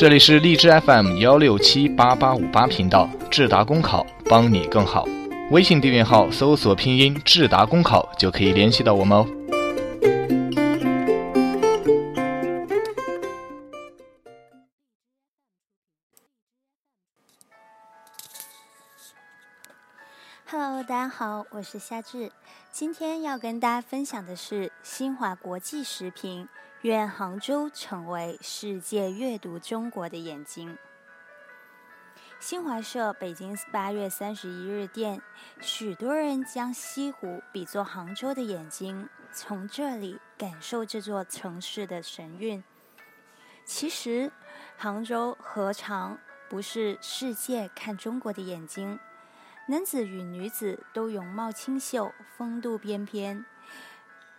这里是荔枝 FM 幺六七八八五八频道，智达公考帮你更好。微信订阅号搜索拼音智达公考就可以联系到我们哦。Hello，大家好，我是夏至。今天要跟大家分享的是新华国际时评：愿杭州成为世界阅读中国的眼睛。新华社北京八月三十一日电：许多人将西湖比作杭州的眼睛，从这里感受这座城市的神韵。其实，杭州何尝不是世界看中国的眼睛？男子与女子都容貌清秀，风度翩翩。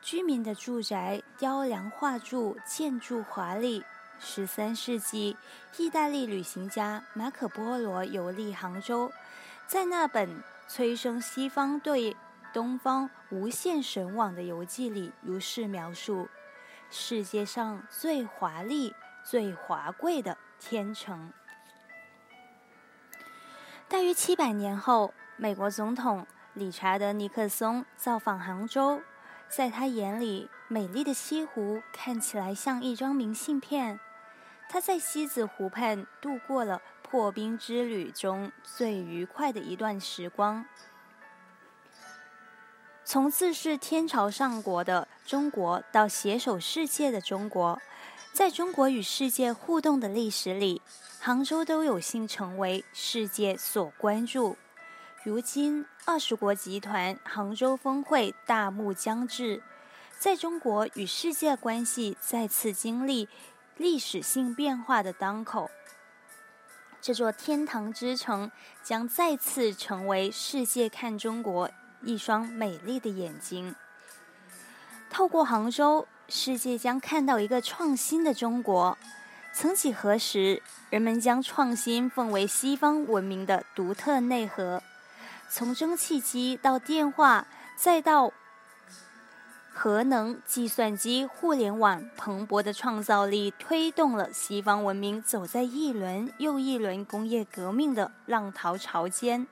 居民的住宅雕梁画柱，建筑华丽。十三世纪，意大利旅行家马可·波罗游历杭州，在那本催生西方对东方无限神往的游记里，如是描述：世界上最华丽、最华贵的天成。大约七百年后。美国总统理查德·尼克松造访杭州，在他眼里，美丽的西湖看起来像一张明信片。他在西子湖畔度过了破冰之旅中最愉快的一段时光。从自视天朝上国的中国到携手世界的中国，在中国与世界互动的历史里，杭州都有幸成为世界所关注。如今，二十国集团杭州峰会大幕将至，在中国与世界关系再次经历历史性变化的当口，这座天堂之城将再次成为世界看中国一双美丽的眼睛。透过杭州，世界将看到一个创新的中国。曾几何时，人们将创新奉为西方文明的独特内核。从蒸汽机到电话，再到核能、计算机、互联网，蓬勃的创造力推动了西方文明走在一轮又一轮工业革命的浪淘潮间。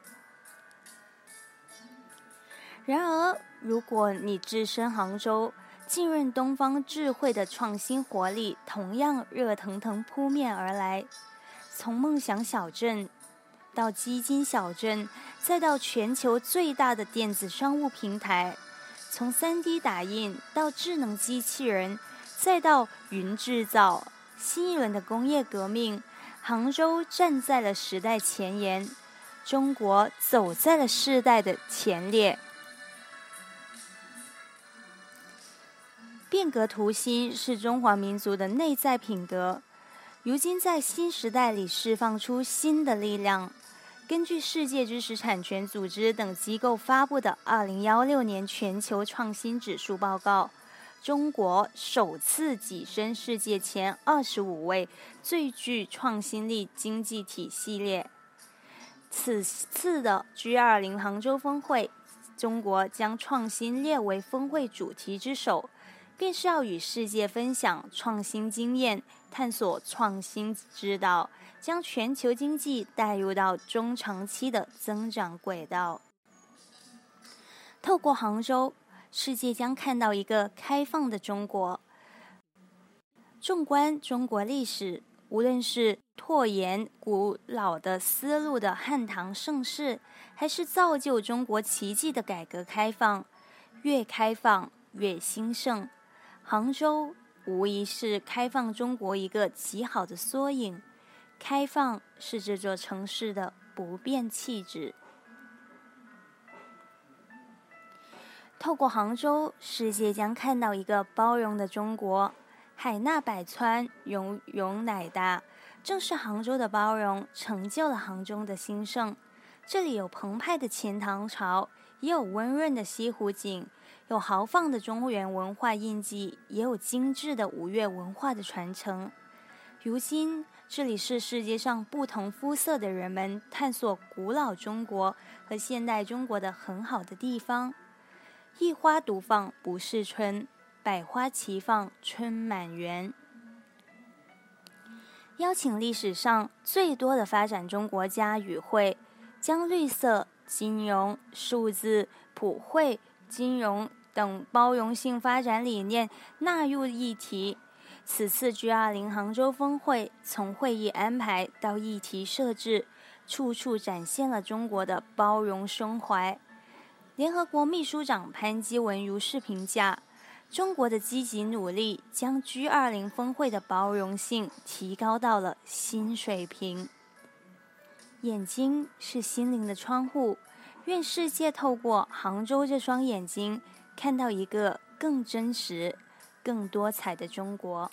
然而，如果你置身杭州，浸润东方智慧的创新活力同样热腾腾扑面而来，从梦想小镇。到基金小镇，再到全球最大的电子商务平台，从 3D 打印到智能机器人，再到云制造，新一轮的工业革命，杭州站在了时代前沿，中国走在了世代的前列。变革图新是中华民族的内在品德。如今在新时代里释放出新的力量。根据世界知识产权组织等机构发布的二零幺六年全球创新指数报告，中国首次跻身世界前二十五位最具创新力经济体系列。此次的 G 二零杭州峰会，中国将创新列为峰会主题之首。便是要与世界分享创新经验，探索创新之道，将全球经济带入到中长期的增长轨道。透过杭州，世界将看到一个开放的中国。纵观中国历史，无论是拓延古老的思路的汉唐盛世，还是造就中国奇迹的改革开放，越开放越兴盛。杭州无疑是开放中国一个极好的缩影，开放是这座城市的不变气质。透过杭州，世界将看到一个包容的中国。海纳百川，容容乃大，正是杭州的包容，成就了杭州的兴盛。这里有澎湃的钱塘潮，也有温润的西湖景。有豪放的中原文化印记，也有精致的吴越文化的传承。如今，这里是世界上不同肤色的人们探索古老中国和现代中国的很好的地方。一花独放不是春，百花齐放春满园。邀请历史上最多的发展中国家与会，将绿色、金融、数字、普惠、金融等包容性发展理念纳入议题。此次 G20 杭州峰会从会议安排到议题设置，处处展现了中国的包容胸怀。联合国秘书长潘基文如是评价。中国的积极努力将 G20 峰会的包容性提高到了新水平。眼睛是心灵的窗户，愿世界透过杭州这双眼睛，看到一个更真实、更多彩的中国。